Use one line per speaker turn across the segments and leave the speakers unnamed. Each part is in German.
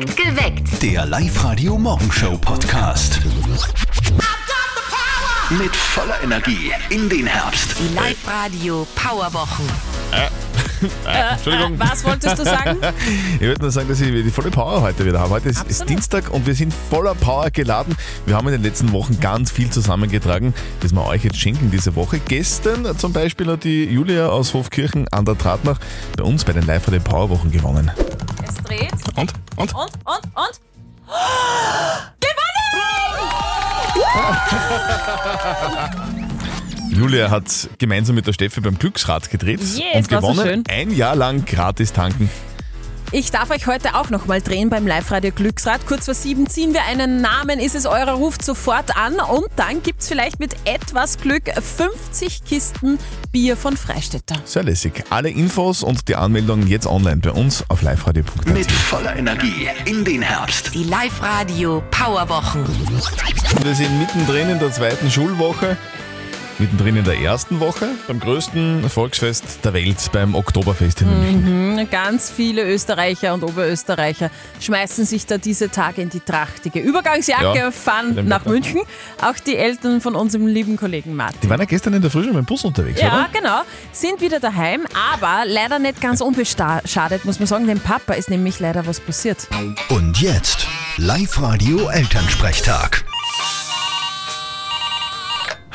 Geweckt.
Der Live-Radio Morgenshow Podcast. Mit voller Energie in den Herbst.
Die Live-Radio Powerwochen.
Entschuldigung.
Was wolltest du sagen?
Ich würde nur sagen, dass ich die volle Power heute wieder habe. Heute ist, ist. Dienstag und wir sind voller Power geladen. Wir haben in den letzten Wochen ganz viel zusammengetragen, das wir euch jetzt schenken diese Woche. Gestern zum Beispiel hat die Julia aus Hofkirchen an der Tratnach bei uns bei den live den Powerwochen gewonnen.
Es dreht.
Und? Und?
Und, und, und.
Julia hat gemeinsam mit der Steffi beim Glücksrad gedreht
Yes,
und
so
gewonnen.
schön.
Ein Jahr lang gratis tanken.
Ich darf euch heute auch nochmal drehen beim Live-Radio Glücksrad. Kurz vor sieben ziehen wir einen Namen, ist es eurer, ruft sofort an und dann gibt's vielleicht mit etwas Glück 50 Kisten Bier von Freistädter.
Sehr lässig. Alle Infos und die Anmeldung jetzt online bei uns auf liveradio.at.
Mit voller Energie in den Herbst.
Die Live-Radio Powerwochen.
Wir sind mittendrin in der zweiten Schulwoche, mittendrin in der ersten Woche, beim größten Volksfest der Welt, beim Oktoberfest in München.
Ganz viele Österreicher und Oberösterreicher schmeißen sich da diese Tage in die trachtige Übergangsjacke,
Ja,
fahren nach
Wetter.
München. Auch die Eltern von unserem lieben Kollegen Martin.
Die waren ja gestern in der Früh schon mit dem Bus unterwegs,
Ja,
oder?
genau. Sind wieder daheim, aber leider nicht ganz unbeschadet, muss man sagen. Dem Papa ist nämlich leider was passiert.
Und jetzt Live-Radio Elternsprechtag.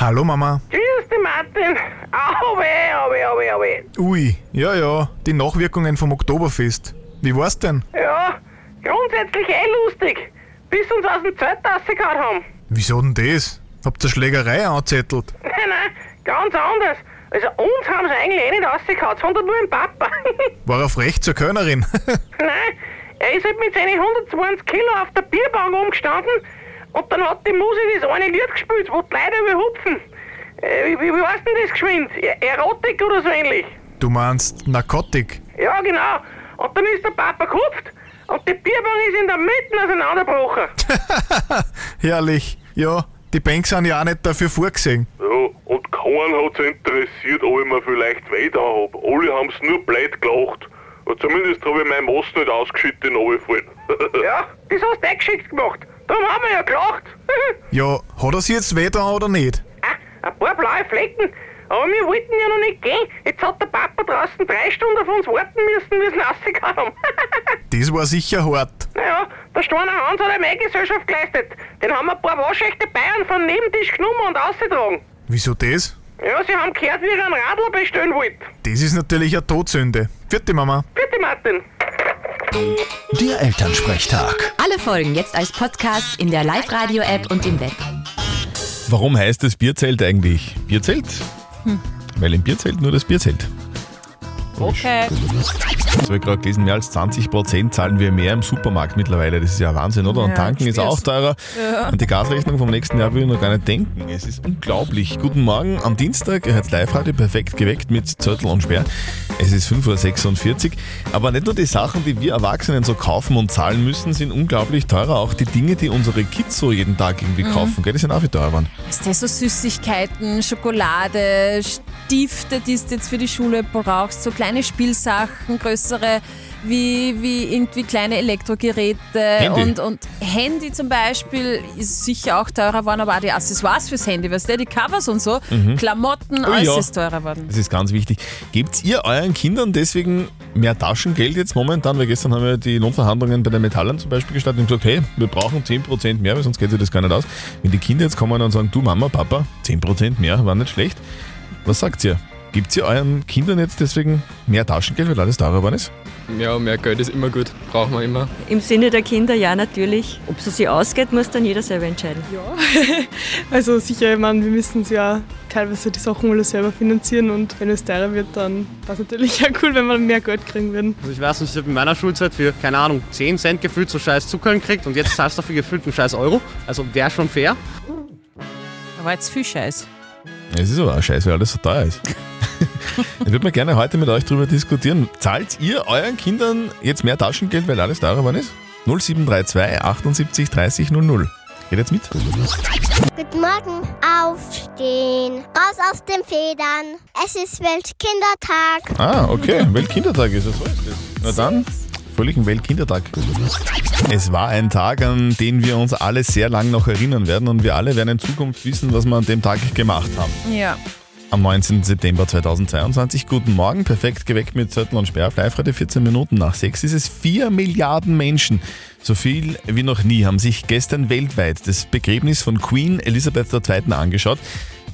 Hallo Mama.
Grüß dich, Martin. Au weh, au weh, au weh, au weh.
Ui, ja, ja, die Nachwirkungen vom Oktoberfest. Wie war's denn?
Ja, grundsätzlich eh lustig. Bis uns aus dem Zelt rausgehauen haben.
Wieso denn das? Habt ihr Schlägerei angezettelt?
Nein, nein, ganz anders. Also uns haben sie eigentlich eh nicht rausgehauen, sondern nur den Papa.
War er frech zur Kölnerin?
nein, er ist halt mit seinen 120 Kilo auf der Bierbank umgestanden und dann hat die Musik das eine Lied gespielt, wo die Leute überhupfen. Äh, wie, wie, wie heißt denn das geschwind? E- Erotik oder so ähnlich?
du meinst Narkotik?
Ja, genau. Und dann ist der Papa gehupft und die Bierbank ist in der Mitte auseinandergebrochen.
Herrlich. Ja, die Banks sind ja auch nicht dafür vorgesehen.
Ja, und keinen hat's interessiert, ob ich mir vielleicht weh da hab. Alle haben's nur blöd gelacht. Und zumindest habe ich mein Moss nicht ausgeschüttet in runtergefallen.
Ja, das hast du eingeschickt gemacht. Darum haben wir ja gelacht.
Ja, hat er sich jetzt weh da oder nicht?
ah, ein paar blaue Flecken. Aber wir wollten ja noch nicht gehen. Jetzt hat der Papa draußen drei Stunden auf uns warten müssen, wir sind haben.
Das war sicher hart.
naja, der Steiner Hans hat eine Gesellschaft geleistet. Den haben ein paar waschechte Bayern vom Nebentisch genommen und ausgetragen.
Wieso das?
Ja, sie haben gehört, wie ihr einen Radler bestellen wollt.
Das ist natürlich eine Todsünde. Vierte Mama.
Bitte, Martin.
Der Elternsprechtag.
Alle Folgen jetzt als Podcast in der Live-Radio-App und im Web.
Warum heißt das Bierzelt eigentlich Bierzelt?
Hm.
Weil im Bierzelt nur das Bierzelt.
Okay.
Das habe ich gerade gelesen, mehr als 20% zahlen wir mehr im Supermarkt mittlerweile. Das ist ja Wahnsinn, oder? Und
Ja,
tanken ist auch teurer. Und die Gasrechnung vom nächsten Jahr will ich noch gar nicht denken. Es ist unglaublich. Guten Morgen am Dienstag. Ihr hört Live-Radio perfekt geweckt mit Zörtel und Sperr. Es ist 5.46 Uhr. Aber nicht nur die Sachen, die wir Erwachsenen so kaufen und zahlen müssen, sind unglaublich teurer. Auch die Dinge, die unsere Kids so jeden Tag irgendwie
Mhm.
kaufen, gell? die sind auch viel teurer geworden.
Ist das so Süßigkeiten, Schokolade, Stifte, die du jetzt für die Schule brauchst, so kleine Spielsachen, größere wie, wie irgendwie kleine Elektrogeräte
Handy.
und, und Handy zum Beispiel ist sicher auch teurer geworden, aber auch die Accessoires fürs Handy, weißt du, die Covers und so, Klamotten,
Oh
alles
ja.
ist teurer geworden.
Das ist ganz wichtig. Gebt ihr euren Kindern deswegen mehr Taschengeld jetzt momentan? Weil gestern haben wir die Lohnverhandlungen bei den Metallern zum Beispiel gestartet und gesagt, hey, wir brauchen 10% mehr, weil sonst geht sich das gar nicht aus. Wenn die Kinder jetzt kommen und sagen, du Mama, Papa, 10% mehr war nicht schlecht. Was sagt ihr? Gibt ihr euren Kindern jetzt deswegen mehr Taschengeld, weil alles teurer geworden ist?
Ja, mehr Geld ist immer gut. Brauchen wir immer.
Im Sinne der Kinder ja natürlich. Ob es sich ausgeht, muss dann jeder selber entscheiden.
Also sicher, ich meine, wir müssen ja teilweise die Sachen alle selber finanzieren und wenn es teurer wird, dann war es natürlich ja cool, wenn wir mehr Geld kriegen würden.
Also ich weiß nicht, ich habe in meiner Schulzeit für, keine Ahnung, 10 Cent gefühlt so scheiß Zucker gekriegt und jetzt zahlst du dafür gefühlt einen scheiß Euro. Also wäre schon fair.
Aber jetzt viel Scheiß.
Es ist aber auch scheiße, weil alles so teuer ist. Ich würde mal gerne heute mit euch darüber diskutieren. Zahlt ihr euren Kindern jetzt mehr Taschengeld, weil alles teurer geworden ist? 0732 78 30 00. Geht jetzt mit?
Guten Morgen. Aufstehen. Raus aus den Federn. Es ist Weltkindertag.
Ah, okay. Weltkindertag ist es, so ist es. Na dann, fröhlichen Weltkindertag. Es war ein Tag, an den wir uns alle sehr lang noch erinnern werden und wir alle werden in Zukunft wissen, was wir an dem Tag gemacht haben.
Ja.
Am 19. September 2022. Guten Morgen, perfekt geweckt mit Zettel und Sperr. Live heute 14 Minuten nach 6 ist es 4 Milliarden Menschen. So viel wie noch nie haben sich gestern weltweit das Begräbnis von Queen Elizabeth II. angeschaut.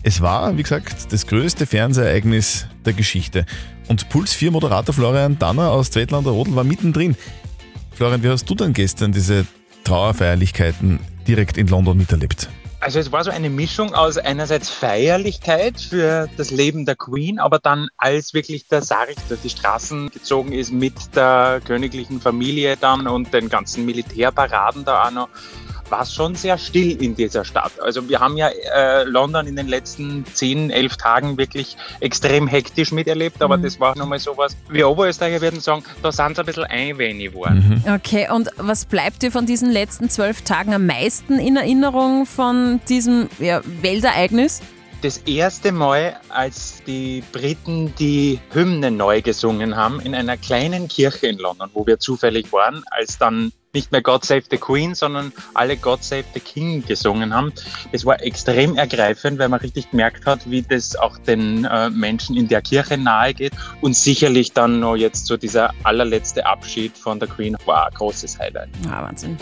Es war, wie gesagt, das größte Fernsehereignis der Geschichte. Und Puls 4 Moderator Florian Danner aus Zweitlander Rodel war mittendrin. Florian, wie hast du denn gestern diese Trauerfeierlichkeiten direkt in London miterlebt?
Also es war so eine Mischung aus einerseits Feierlichkeit für das Leben der Queen, aber dann als wirklich der Sarg durch die Straßen gezogen ist mit der königlichen Familie dann und den ganzen Militärparaden da auch noch, war es schon sehr still in dieser Stadt. Also wir haben ja äh, London in den letzten 10, 11 Tagen wirklich extrem hektisch miterlebt, aber
Mhm.
das war nochmal sowas, wir Oberösterreicher würden sagen, da sind sie ein bisschen einwenig geworden.
Okay, und was bleibt dir von diesen letzten zwölf Tagen am meisten in Erinnerung von diesem ja, Weltereignis?
Das erste Mal, als die Briten die Hymne neu gesungen haben in einer kleinen Kirche in London, wo wir zufällig waren, als dann nicht mehr God Save the Queen, sondern alle God Save the King gesungen haben. Das war extrem ergreifend, weil man richtig gemerkt hat, wie das auch den äh, Menschen in der Kirche nahe geht. Und sicherlich dann noch jetzt so dieser allerletzte Abschied von der Queen war ein großes Highlight.
Ah, Wahnsinn.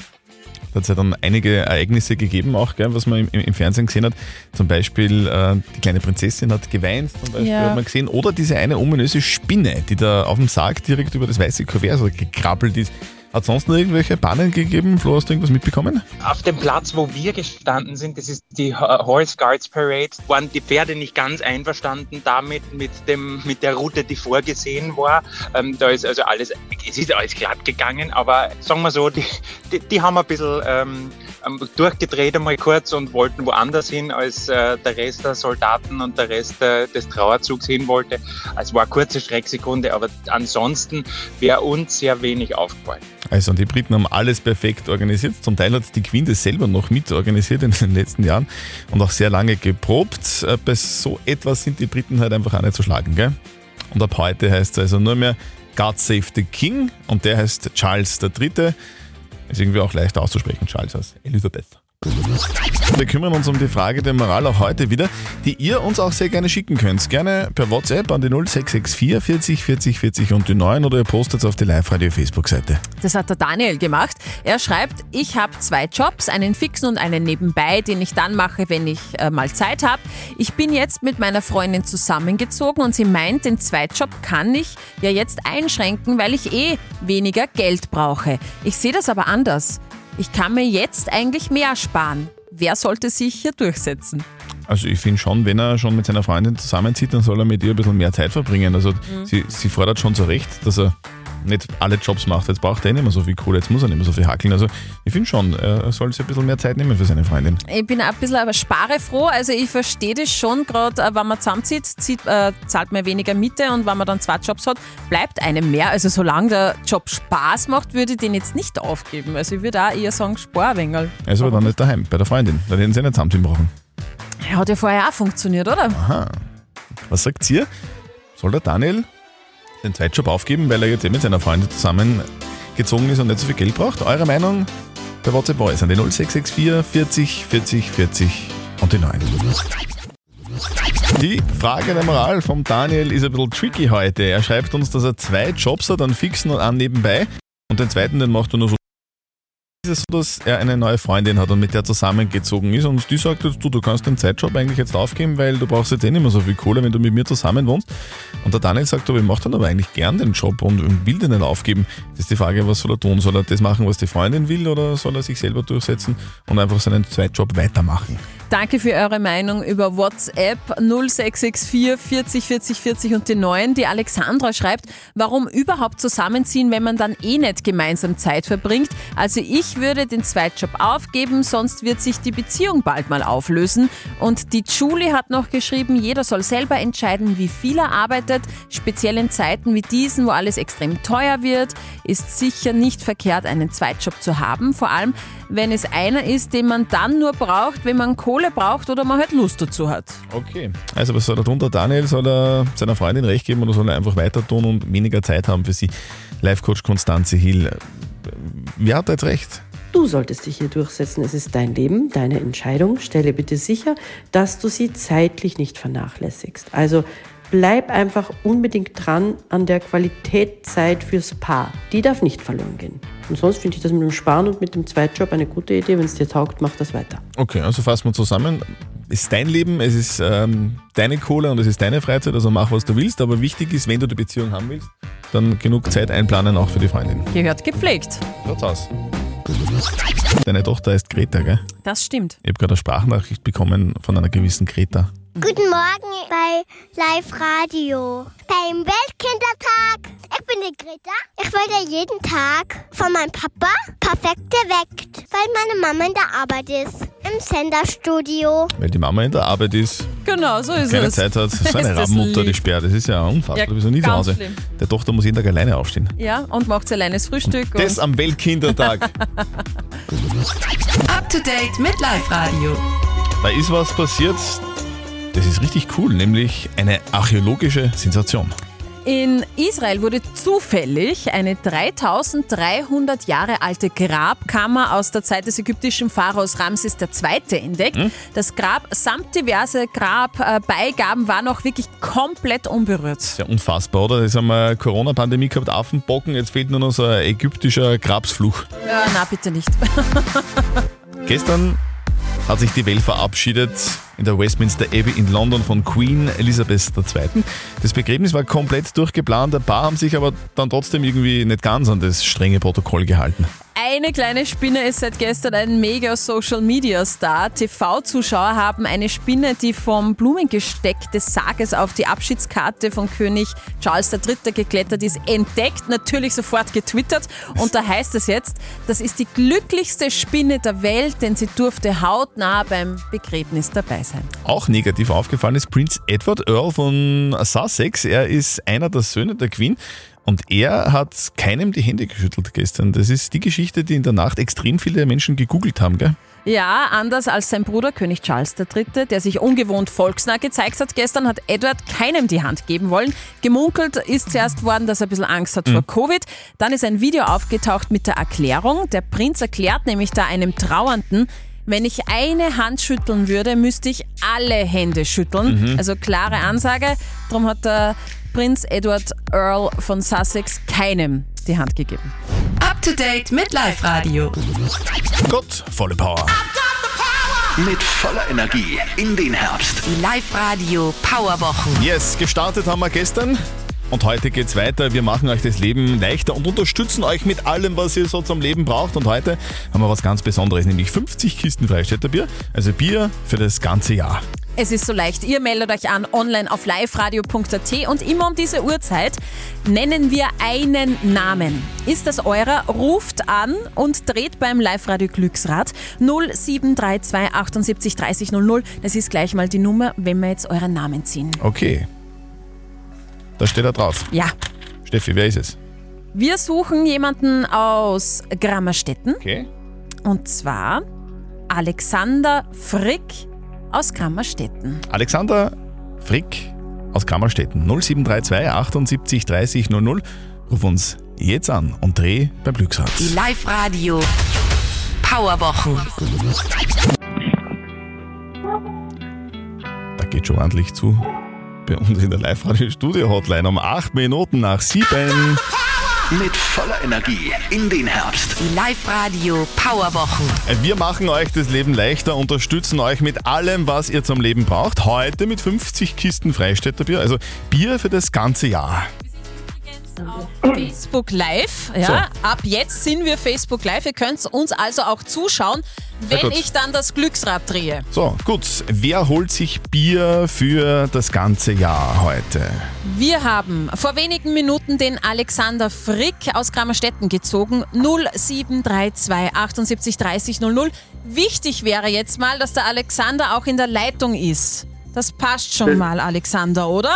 Da hat es ja dann einige Ereignisse gegeben, auch gell, was man im, im Fernsehen gesehen hat. Zum Beispiel äh, die kleine Prinzessin hat geweint, zum Beispiel
Ja.
hat man gesehen. Oder diese eine ominöse Spinne, die da auf dem Sarg direkt über das weiße Kuvert so gekrabbelt ist. Hat sonst noch irgendwelche Bahnen gegeben? Flo, hast du irgendwas mitbekommen?
Auf dem Platz, wo wir gestanden sind, das ist die Ho- Horse Guards Parade, waren die Pferde nicht ganz einverstanden damit, mit, dem, mit der Route, die vorgesehen war. Ähm, da ist also alles, es ist alles glatt gegangen, aber sagen wir so, die, die, die haben ein bisschen ähm, ähm, durchgedreht einmal kurz und wollten woanders hin, als äh, der Rest der Soldaten und der Rest äh, des Trauerzugs hin wollte. Es war eine kurze Schrecksekunde, aber ansonsten wäre uns sehr wenig aufgefallen.
Also die Briten haben alles perfekt organisiert. Zum Teil hat die Queen das selber noch mit organisiert in den letzten Jahren und auch sehr lange geprobt. Äh, Bei so etwas sind die Briten halt einfach auch nicht zu schlagen. Gell? Und ab heute heißt es also nur mehr God Save the King und der heißt Charles III. Ist irgendwie auch leicht auszusprechen, Charles als Elisabeth. Wir kümmern uns um die Frage der Moral auch heute wieder, die ihr uns auch sehr gerne schicken könnt. Gerne per WhatsApp an die 0664 40 40 40 und die 9 oder ihr postet es auf die Live-Radio Facebook-Seite.
Das hat der Daniel gemacht. Er schreibt, ich habe zwei Jobs, einen fixen und einen nebenbei, den ich dann mache, wenn ich äh, mal Zeit habe. Ich bin jetzt mit meiner Freundin zusammengezogen und sie meint, den Zweitjob kann ich ja jetzt einschränken, weil ich eh weniger Geld brauche. Ich sehe das aber anders. Ich kann mir jetzt eigentlich mehr sparen. Wer sollte sich hier durchsetzen?
Also ich finde schon, wenn er schon mit seiner Freundin zusammenzieht, dann soll er mit ihr ein bisschen mehr Zeit verbringen. Also sie, sie fordert schon zu Recht, dass er nicht alle Jobs macht. Jetzt braucht er eh nicht mehr so viel Kohle, jetzt muss er nicht mehr so viel hackeln. Also ich finde schon, er soll sich ein bisschen mehr Zeit nehmen für seine Freundin.
Ich bin ein bisschen aber sparefroh, also ich verstehe das schon, gerade äh, wenn man zusammenzieht, zieht, äh, zahlt man weniger Miete und wenn man dann zwei Jobs hat, bleibt einem mehr. Also solange der Job Spaß macht, würde ich den jetzt nicht aufgeben. Also ich würde auch eher sagen, spar ein wenig.
Er ist aber dann nicht daheim, bei der Freundin. Da hätten sie nicht zusammenziehen brauchen.
Ja, Hat ja vorher auch funktioniert, oder?
Aha. Was sagt ihr? Soll der Daniel den Zweitjob aufgeben, weil er jetzt eh mit seiner Freundin zusammengezogen ist und nicht so viel Geld braucht? Eure Meinung per WhatsApp Voice an die 0664 40 40 40 und die 9. Die Frage der Moral vom Daniel ist ein bisschen tricky heute. Er schreibt uns, dass er zwei Jobs hat, einen fixen und einen nebenbei. Und den zweiten, den macht er nur so. Es so, dass er eine neue Freundin hat und mit der zusammengezogen ist und die sagt jetzt, du, du kannst den Zeitjob eigentlich jetzt aufgeben, weil du brauchst jetzt eh nicht mehr so viel Kohle, wenn du mit mir zusammen wohnst. Und der Daniel sagt, aber ich mache dann aber eigentlich gern den Job und will den nicht aufgeben. Das ist die Frage, was soll er tun? Soll er das machen, was die Freundin will oder soll er sich selber durchsetzen und einfach seinen Zweitjob weitermachen?
Danke für eure Meinung über WhatsApp 0664 40 40 40 und die 9. Die Alexandra schreibt, warum überhaupt zusammenziehen, wenn man dann eh nicht gemeinsam Zeit verbringt. Also ich würde den Zweitjob aufgeben, sonst wird sich die Beziehung bald mal auflösen. Und die Julie hat noch geschrieben, jeder soll selber entscheiden, wie viel er arbeitet. Speziell in Zeiten wie diesen, wo alles extrem teuer wird, ist sicher nicht verkehrt, einen Zweitjob zu haben. Vor allem, wenn es einer ist, den man dann nur braucht, wenn man Kohle braucht oder man halt Lust dazu hat.
Okay. Also was soll er tun, der Daniel? Soll er seiner Freundin recht geben oder soll er einfach weiter tun und weniger Zeit haben für sie? Live-Coach Konstanze Hill. Wer hat da jetzt recht?
Du solltest dich hier durchsetzen. Es ist dein Leben, deine Entscheidung. Stelle bitte sicher, dass du sie zeitlich nicht vernachlässigst. Also bleib einfach unbedingt dran an der Qualitätszeit fürs Paar. Die darf nicht verloren gehen. Und sonst finde ich das mit dem Sparen und mit dem Zweitjob eine gute Idee. Wenn es dir taugt, mach das weiter.
Okay, also fassen wir zusammen. Es ist dein Leben, es ist ähm, deine Kohle und es ist deine Freizeit, also mach, was du willst. Aber wichtig ist, wenn du die Beziehung haben willst, dann genug Zeit einplanen, auch für die Freundin.
Gehört gepflegt.
Schaut's aus. Deine Tochter heißt Greta, gell?
Das stimmt.
Ich habe gerade eine Sprachnachricht bekommen von einer gewissen Greta.
Guten Morgen bei Live Radio. Beim Weltkindertag. Ich bin die Greta. Ich werde jeden Tag von meinem Papa perfekt geweckt, weil meine Mama in der Arbeit ist. Im Senderstudio.
Weil die Mama in der Arbeit ist,
Genau, so ist
keine
es.
Zeit hat, so
Ist
eine
das
Rabenmutter, die sperrt. Das ist ja unfassbar.
Ja,
du bist noch nie zu Hause.
schlimm.
Der Tochter muss jeden Tag alleine aufstehen.
Ja, und macht alleine das Frühstück.
Das
und
am Weltkindertag.
Up to date mit Live Radio.
da ist was passiert. Das ist richtig cool, nämlich eine archäologische Sensation.
In Israel wurde zufällig eine 3300 Jahre alte Grabkammer aus der Zeit des ägyptischen Pharaos Ramses II. entdeckt.
Hm?
Das Grab samt diverse Grabbeigaben war noch wirklich komplett unberührt.
Sehr unfassbar, oder? Jetzt haben wir Corona-Pandemie gehabt, Affenbocken, jetzt fehlt nur noch so ein ägyptischer Grabsfluch.
Ja, na bitte nicht.
Gestern hat sich die Welt verabschiedet in der Westminster Abbey in London von Queen Elizabeth II. Das Begräbnis war komplett durchgeplant, ein paar haben sich aber dann trotzdem irgendwie nicht ganz an das strenge Protokoll gehalten.
Eine kleine Spinne ist seit gestern ein mega Social Media Star. TV-Zuschauer haben eine Spinne, die vom Blumengesteck des Sarges auf die Abschiedskarte von König Charles III. geklettert ist, entdeckt, natürlich sofort getwittert. Und da heißt es jetzt, das ist die glücklichste Spinne der Welt, denn sie durfte hautnah beim Begräbnis dabei sein.
Auch negativ aufgefallen ist Prince Edward Earl von Sussex. Er ist einer der Söhne der Queen. Und er hat keinem die Hände geschüttelt gestern. Das ist die Geschichte, die in der Nacht extrem viele Menschen gegoogelt haben, gell?
Ja, anders als sein Bruder König Charles III., der sich ungewohnt volksnah gezeigt hat gestern, hat Edward keinem die Hand geben wollen. Gemunkelt ist zuerst worden, dass er ein bisschen Angst hat vor Covid. Dann ist ein Video aufgetaucht mit der Erklärung. Der Prinz erklärt nämlich da einem Trauernden, wenn ich eine Hand schütteln würde, müsste ich alle Hände schütteln.
Mhm.
Also klare Ansage. Darum hat der Prinz Edward Earl von Sussex keinem die Hand gegeben.
Up to date mit Live Radio.
Gott, volle Power.
Mit voller Energie in den Herbst.
Die Live Radio Powerwochen.
Yes, gestartet haben wir gestern. Und heute geht's weiter. Wir machen euch das Leben leichter und unterstützen euch mit allem, was ihr so zum Leben braucht. Und heute haben wir was ganz Besonderes, nämlich 50 Kisten Freistädter Bier. Also Bier für das ganze Jahr.
Es ist so leicht. Ihr meldet euch an online auf liveradio.at und immer um diese Uhrzeit nennen wir einen Namen. Ist das eurer? Ruft an und dreht beim Live-Radio Glücksrad 0732 78 30 00. Das ist gleich mal die Nummer, wenn wir jetzt euren Namen ziehen.
Okay. Da steht er drauf.
Ja.
Steffi, wer ist es?
Wir suchen jemanden aus Grammerstetten.
Okay.
Und zwar Alexander Frick aus Grammerstetten.
Alexander Frick aus Kammerstetten 0732 78 30 00. Ruf uns jetzt an und dreh beim Glücksrad.
Die Live Radio Powerwochen.
Da geht schon ordentlich zu. Bei uns in der Live-Radio-Studio-Hotline um 8 Minuten nach 7.
Mit voller Energie in den Herbst.
Die Live Radio Powerwochen.
Wir machen euch das Leben leichter, unterstützen euch mit allem, was ihr zum Leben braucht. Heute mit 50 Kisten Freistädter Bier, also Bier für das ganze Jahr.
Facebook Live. Ja, ab jetzt sind wir Facebook Live. Ihr könnt uns also auch zuschauen, wenn ich dann das Glücksrad drehe.
So, gut. Wer holt sich Bier für das ganze Jahr heute?
Wir haben vor wenigen Minuten den Alexander Frick aus Grammerstetten gezogen. 0732 78 30 00. Wichtig wäre jetzt mal, dass der Alexander auch in der Leitung ist. Das passt schon mal, Alexander, oder?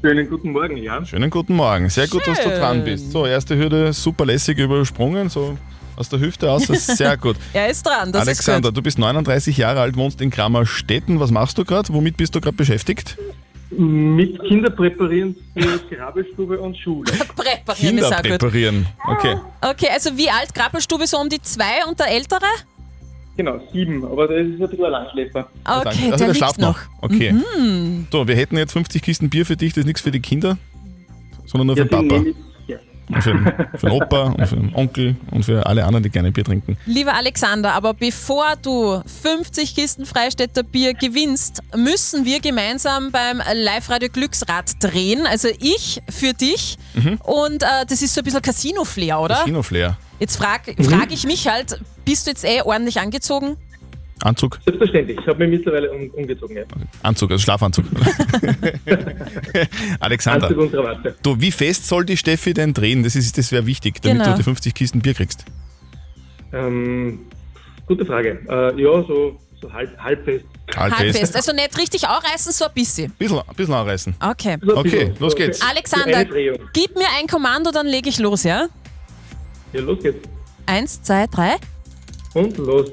Schönen guten Morgen, ja.
Schönen guten Morgen. Sehr gut, dass du
Schön.
dran bist. So, erste Hürde super lässig übersprungen, so aus der Hüfte aus. Das ist sehr gut.
Er ist dran, das
Alexander,
ist
du bist 39 Jahre alt, wohnst in Grammerstetten. Was machst du gerade? Womit bist du gerade beschäftigt?
Mit Kinder präparieren für Grabbelstube und Schule.
Präparieren
Kinder
ist auch gut.
präparieren. Okay.
Okay, also wie alt Krabbelstube so um die zwei und der ältere?
Genau, sieben, aber das ist ein bisschen ein Langschläfer.
Okay,
also
der
schlaft
noch.
noch. Okay.
Mhm.
So, wir hätten jetzt 50 Kisten Bier für dich, das ist nichts für die Kinder, sondern nur für
Ja,
den
die
Papa. Und für, den- für den Opa und für den Onkel und für alle anderen, die gerne Bier trinken.
Lieber Alexander, aber bevor du 50 Kisten Freistädter Bier gewinnst, müssen wir gemeinsam beim Live-Radio Glücksrad drehen. Also ich für dich.
Mhm.
Und äh, das ist so ein bisschen Casino-Flair, oder?
Casino-Flair.
Jetzt frage frag ich mich halt, bist du jetzt eh ordentlich angezogen?
Anzug?
Selbstverständlich, ich habe mich mittlerweile um, umgezogen. Ja.
Anzug, also Schlafanzug. Alexander,
Anzug und Krawatte.
du, wie fest soll die Steffi denn drehen? Das, ist- das wäre wichtig, damit
Genau.
du die 50 Kisten Bier kriegst.
Ähm, gute Frage. Äh, ja, so, so halb, halb fest.
Halbfest. Also nicht richtig aufreißen, so ein bisschen.
Bisschen, bisschen anreißen.
Okay.
Okay, los geht's.
Alexander, gib mir ein Kommando, dann lege ich los, ja?
Ja, los geht's.
Eins, zwei, drei.
Und los.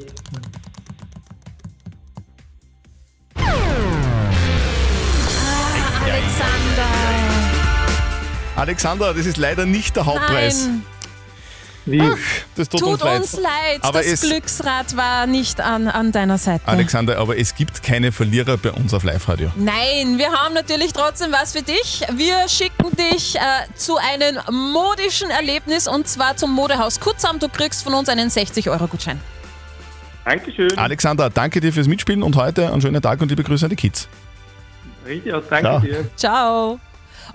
Alexander.
Alexander, das ist leider nicht der Hauptpreis.
Nein.
Wie?
Ach, das tut,
Tut
uns leid.
uns leid,
Aber
das Glücksrad war nicht an, an deiner Seite.
Alexander, aber es gibt keine Verlierer bei uns auf Live-Radio.
Nein, wir haben natürlich trotzdem was für dich. Wir schicken dich äh, zu einem modischen Erlebnis und zwar zum Modehaus Kutzam. Du kriegst von uns einen 60-Euro-Gutschein.
Dankeschön.
Alexander, danke dir fürs Mitspielen und heute einen schönen Tag und liebe Grüße an die Kids.
Richtig aus, danke
Ciao.
dir.
Ciao.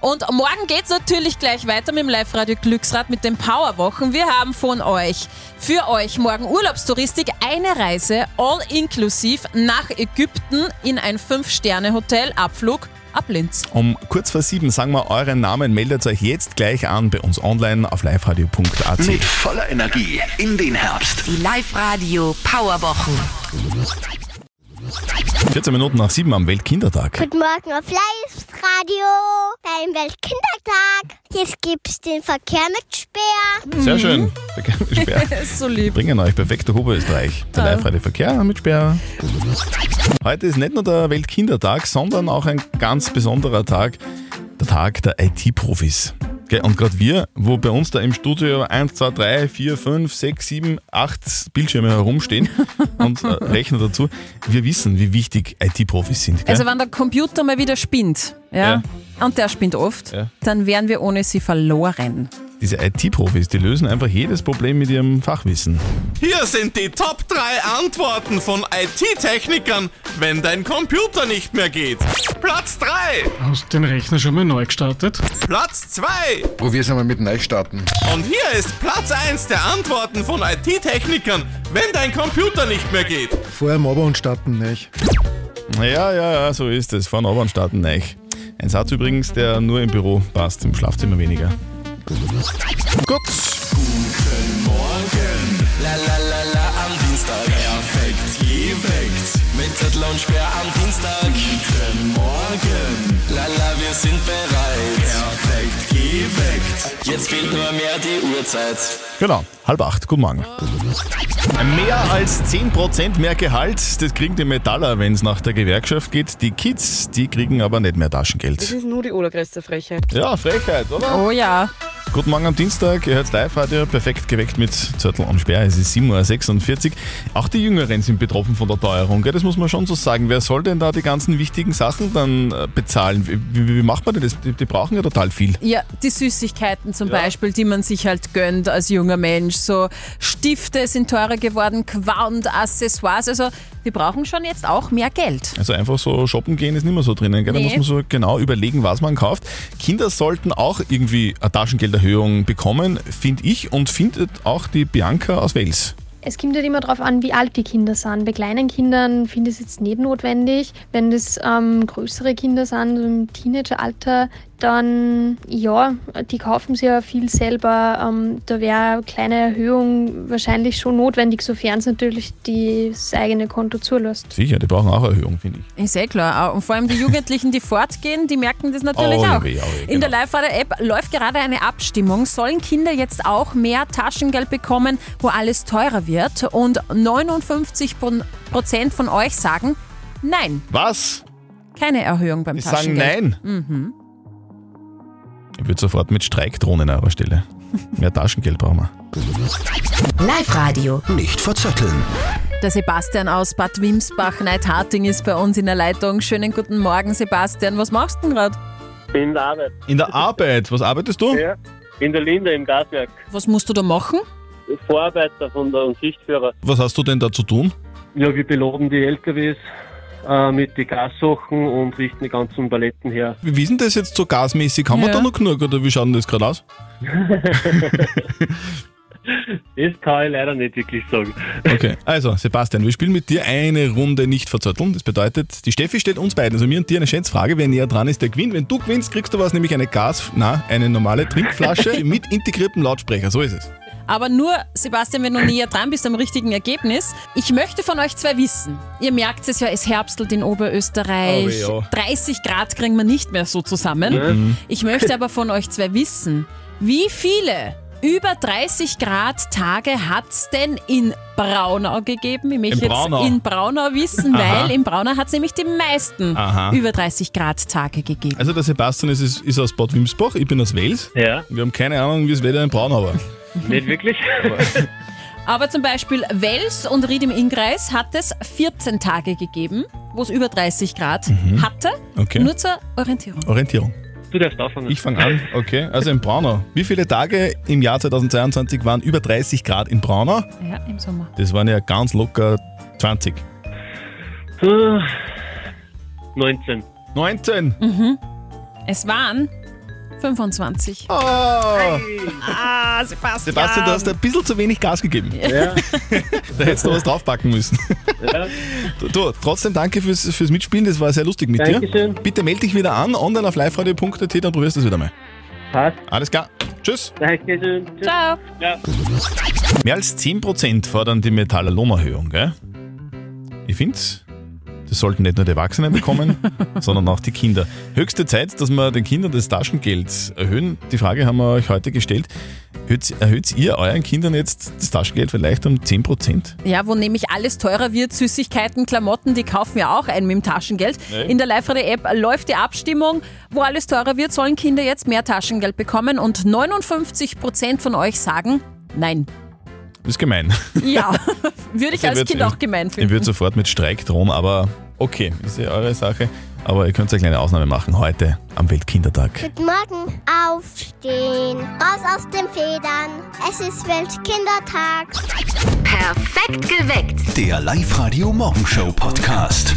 Und morgen geht's natürlich gleich weiter mit dem Live-Radio Glücksrad mit den Powerwochen. Wir haben von euch, für euch morgen Urlaubstouristik, eine Reise all inklusiv nach Ägypten in ein 5-Sterne-Hotel, Abflug ab Linz.
Um kurz vor sieben sagen wir euren Namen, meldet euch jetzt gleich an bei uns online auf liveradio.at.
Mit voller Energie in den Herbst.
Die Live-Radio Powerwochen.
14 Minuten nach sieben am Weltkindertag.
Guten Morgen auf Live-Radio beim Weltkindertag. Jetzt gibt's den Verkehr mit Speer.
Sehr schön. Sperr.
so lieb.
Bringen euch perfekter Oberösterreich. Der
Ja.
live Verkehr mit Sperr. Heute ist nicht nur der Weltkindertag, sondern auch ein ganz besonderer Tag. Der Tag der IT-Profis. Gell, Und gerade wir, wo bei uns da im Studio 1, 2, 3, 4, 5, 6, 7, 8 Bildschirme herumstehen und äh, Rechner dazu, wir wissen, wie wichtig IT-Profis sind. Gell?
Also wenn der Computer mal wieder spinnt, ja, und der spinnt oft,
Ja.
dann wären wir ohne sie verloren.
Diese IT-Profis, die lösen einfach jedes Problem mit ihrem Fachwissen.
Hier sind die Top 3 Antworten von IT-Technikern, wenn dein Computer nicht mehr geht. Platz 3.
Hast du den Rechner schon mal neu gestartet?
Platz 2.
Probier's einmal mit Neustarten.
Und hier ist Platz 1 der Antworten von IT-Technikern, wenn dein Computer nicht mehr geht.
Vorher Mobber und starten nicht.
Ja, ja, ja, so ist es. Fahren aber und starten neu. Ein Satz übrigens, der nur im Büro passt, im Schlafzimmer weniger. Gut.
Guten Morgen, la la la la am Dienstag. Perfekt geweckt, mit Zettel und Sperr am Dienstag. Guten Morgen, la la wir sind bereit. Perfekt geweckt, jetzt fehlt nur mehr die Uhrzeit.
Genau, halb acht. Guten Morgen. Mehr als 10% mehr Gehalt, das kriegen die Metaller, wenn es nach der Gewerkschaft geht. Die Kids, die kriegen aber nicht mehr
Das
Taschengeld.
ist nur die allergrößte Frechheit.
Ja, Frechheit, oder?
Oh ja.
Guten Morgen am Dienstag, ihr hört Live-Radio, perfekt geweckt mit Zörtel und Sperr, es ist 7.46 Uhr. Auch die Jüngeren sind betroffen von der Teuerung, gell? das muss man schon so sagen. Wer soll denn da die ganzen wichtigen Sachen dann äh, bezahlen? Wie, wie, macht man denn das? Die, die brauchen ja total viel.
Ja, die Süßigkeiten zum Beispiel, die man sich halt gönnt als junger Mensch. So Stifte sind teurer geworden, Quant, Accessoires. Also die brauchen schon jetzt auch mehr Geld.
Also einfach so shoppen gehen ist nicht mehr so drinnen. Gell? Da
Nee.
muss man so genau überlegen, was man kauft. Kinder sollten auch irgendwie eine Taschengelderhöhung bekommen, finde ich und findet auch die Bianca aus Wales.
Es kommt halt immer darauf an, wie alt die Kinder sind. Bei kleinen Kindern finde ich es jetzt nicht notwendig. Wenn das ähm, größere Kinder sind, so im Teenageralter, dann ja, die kaufen sie ja viel selber. Ähm, da wäre eine kleine Erhöhung wahrscheinlich schon notwendig, sofern es natürlich die, das eigene Konto zulässt.
Sicher, die brauchen auch Erhöhung, finde ich.
Ist eh klar. Und vor allem die Jugendlichen, die fortgehen, die merken das natürlich
Oh,
auch.
je, oh, je,
In der
genau.
Live-Radio-App läuft gerade eine Abstimmung. Sollen Kinder jetzt auch mehr Taschengeld bekommen, wo alles teurer wird? Und 59 Prozent von euch sagen Nein.
Was?
Keine Erhöhung beim
Die sagen
Taschengeld.
nein.
Mhm.
Ich würde sofort mit Streik drohen an eurer Stelle. Mehr Taschengeld brauchen wir.
Live-Radio.
Nicht verzetteln.
Der Sebastian aus Bad Wimsbach, Neidharting ist bei uns in der Leitung. Schönen guten Morgen, Sebastian. Was machst du denn gerade?
In der Arbeit.
In der Arbeit, was arbeitest du?
Ja. In der Linde im Gaswerk.
Was musst du da machen?
Vorarbeiter von der und Schichtführer.
Was hast du denn da zu tun?
Ja, wir beloben die LKWs äh, mit den Gassachen und richten die ganzen Paletten her.
Wie ist denn das jetzt so gasmäßig? Haben wir
Ja.
da noch genug oder wie schaut denn das gerade aus?
Das kann ich leider nicht wirklich sagen.
Okay, also Sebastian, wir spielen mit dir eine Runde nicht verzötteln. Das bedeutet, die Steffi stellt uns beiden, also mir und dir, eine Schätzfrage. Wer näher dran ist, der gewinnt. Wenn du gewinnst, kriegst du was, nämlich eine Gas, na, eine normale Trinkflasche mit integriertem Lautsprecher. So ist es.
Aber nur, Sebastian, wenn du näher dran bist am richtigen Ergebnis. Ich möchte von euch zwei wissen. Ihr merkt es ja, es herbstelt in Oberösterreich.
Oh, ja.
30 Grad kriegen wir nicht mehr so zusammen.
Mhm.
Ich möchte aber von euch zwei wissen, wie viele über 30 Grad Tage hat es denn in Braunau gegeben? Ich möchte
In
jetzt
Braunau?
in Braunau wissen,
Aha.
weil in Braunau hat es nämlich die meisten
Aha.
über 30 Grad Tage gegeben.
Also der Sebastian ist, ist, ist aus Bad Wimsbach, ich bin aus Wels.
Ja.
Wir haben keine Ahnung, wie es Wetter in Braunau war.
Nicht wirklich?
Aber zum Beispiel Wels und Ried im Innkreis hat es 14 Tage gegeben, wo es über 30 Grad
Mhm.
hatte.
Okay.
Nur zur Orientierung.
Orientierung.
Du darfst anfangen.
Ich fange an. Okay, also in Braunau. Wie viele Tage im Jahr 2022 waren über 30 Grad in Braunau?
Ja, im Sommer.
Das waren ja ganz locker 20.
Äh, 19.
19.
Mhm. Es waren 25.
Oh.
Ah, Sebastian.
Sebastian, du hast ein bisschen zu wenig Gas gegeben.
Ja.
da hättest du was draufpacken müssen.
Ja.
Du, trotzdem danke fürs, fürs Mitspielen, das war sehr lustig mit dir.
Dankeschön.
Bitte melde dich wieder an, online auf liveradio.at, dann probierst du es wieder mal.
Passt.
Alles klar. Tschüss.
Dankeschön. Tschüss.
Ciao.
Ja.
Mehr als 10% fordern die Metaller Lohnerhöhung, gell? Ich finde, das sollten nicht nur die Erwachsenen bekommen, sondern auch die Kinder. Höchste Zeit, dass wir den Kindern das Taschengeld erhöhen. Die Frage haben wir euch heute gestellt. Erhöht, erhöht ihr euren Kindern jetzt das Taschengeld vielleicht um 10%?
Ja, wo nämlich alles teurer wird, Süßigkeiten, Klamotten, die kaufen ja auch ein mit dem Taschengeld.
Nee.
In der Live-Radio-App läuft die Abstimmung. Wo alles teurer wird, sollen Kinder jetzt mehr Taschengeld bekommen und 59% von euch sagen Nein.
Das ist gemein.
Ja, würde ich
Also
als Kind auch gemein
Ich würde
finden.
sofort mit Streik drohen, aber okay, ist ja eure Sache. Aber ihr könnt eine kleine Ausnahme machen heute am Weltkindertag.
Guten Morgen. Aufstehen. Raus aus den Federn. Es ist Weltkindertag.
Perfekt geweckt.
Der Live-Radio Morgenshow Podcast.